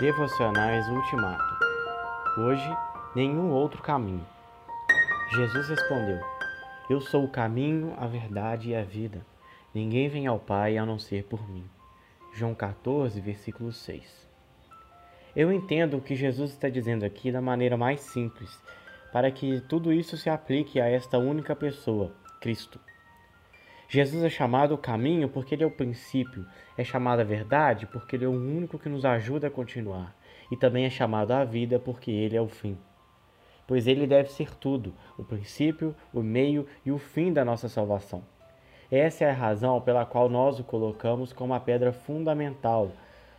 Devocionais Ultimato. Hoje, nenhum outro caminho. Jesus respondeu: Eu sou o caminho, a verdade e a vida. Ninguém vem ao Pai a não ser por mim. João 14, versículo 6. Eu entendo o que Jesus está dizendo aqui da maneira mais simples, para que tudo isso se aplique a esta única pessoa, Cristo. Jesus é chamado o caminho porque ele é o princípio, é chamado a verdade porque ele é o único que nos ajuda a continuar, e também é chamado a vida porque ele é o fim. Pois ele deve ser tudo, o princípio, o meio e o fim da nossa salvação. Essa é a razão pela qual nós o colocamos como a pedra fundamental,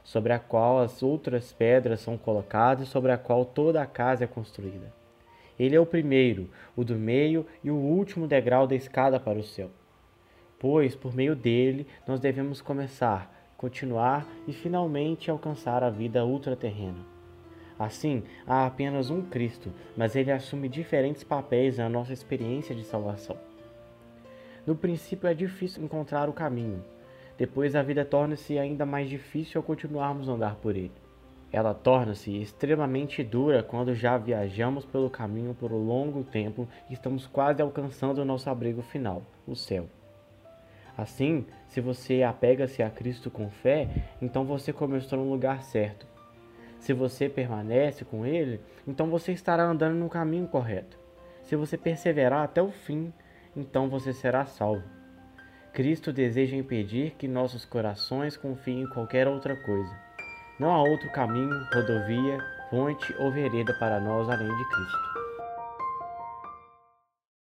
sobre a qual as outras pedras são colocadas e sobre a qual toda a casa é construída. Ele é o primeiro, o do meio e o último degrau da escada para o céu pois por meio dele nós devemos começar, continuar e finalmente alcançar a vida ultraterrena. Assim, há apenas um Cristo, mas ele assume diferentes papéis na nossa experiência de salvação. No princípio é difícil encontrar o caminho, depois a vida torna-se ainda mais difícil ao continuarmos a andar por ele. Ela torna-se extremamente dura quando já viajamos pelo caminho por um longo tempo e estamos quase alcançando o nosso abrigo final, o céu. Assim, se você apega-se a Cristo com fé, então você começou no lugar certo. Se você permanece com Ele, então você estará andando no caminho correto. Se você perseverar até o fim, então você será salvo. Cristo deseja impedir que nossos corações confiem em qualquer outra coisa. Não há outro caminho, rodovia, ponte ou vereda para nós além de Cristo.